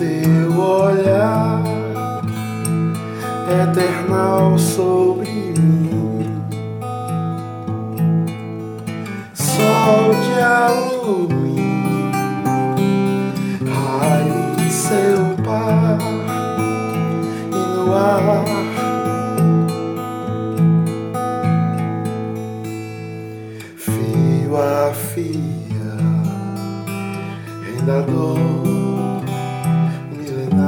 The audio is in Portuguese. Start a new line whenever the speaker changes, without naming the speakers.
teu olhar eternal sobre mim. Sol de alumínio, raio em seu par e no ar. Fio a fio, dor.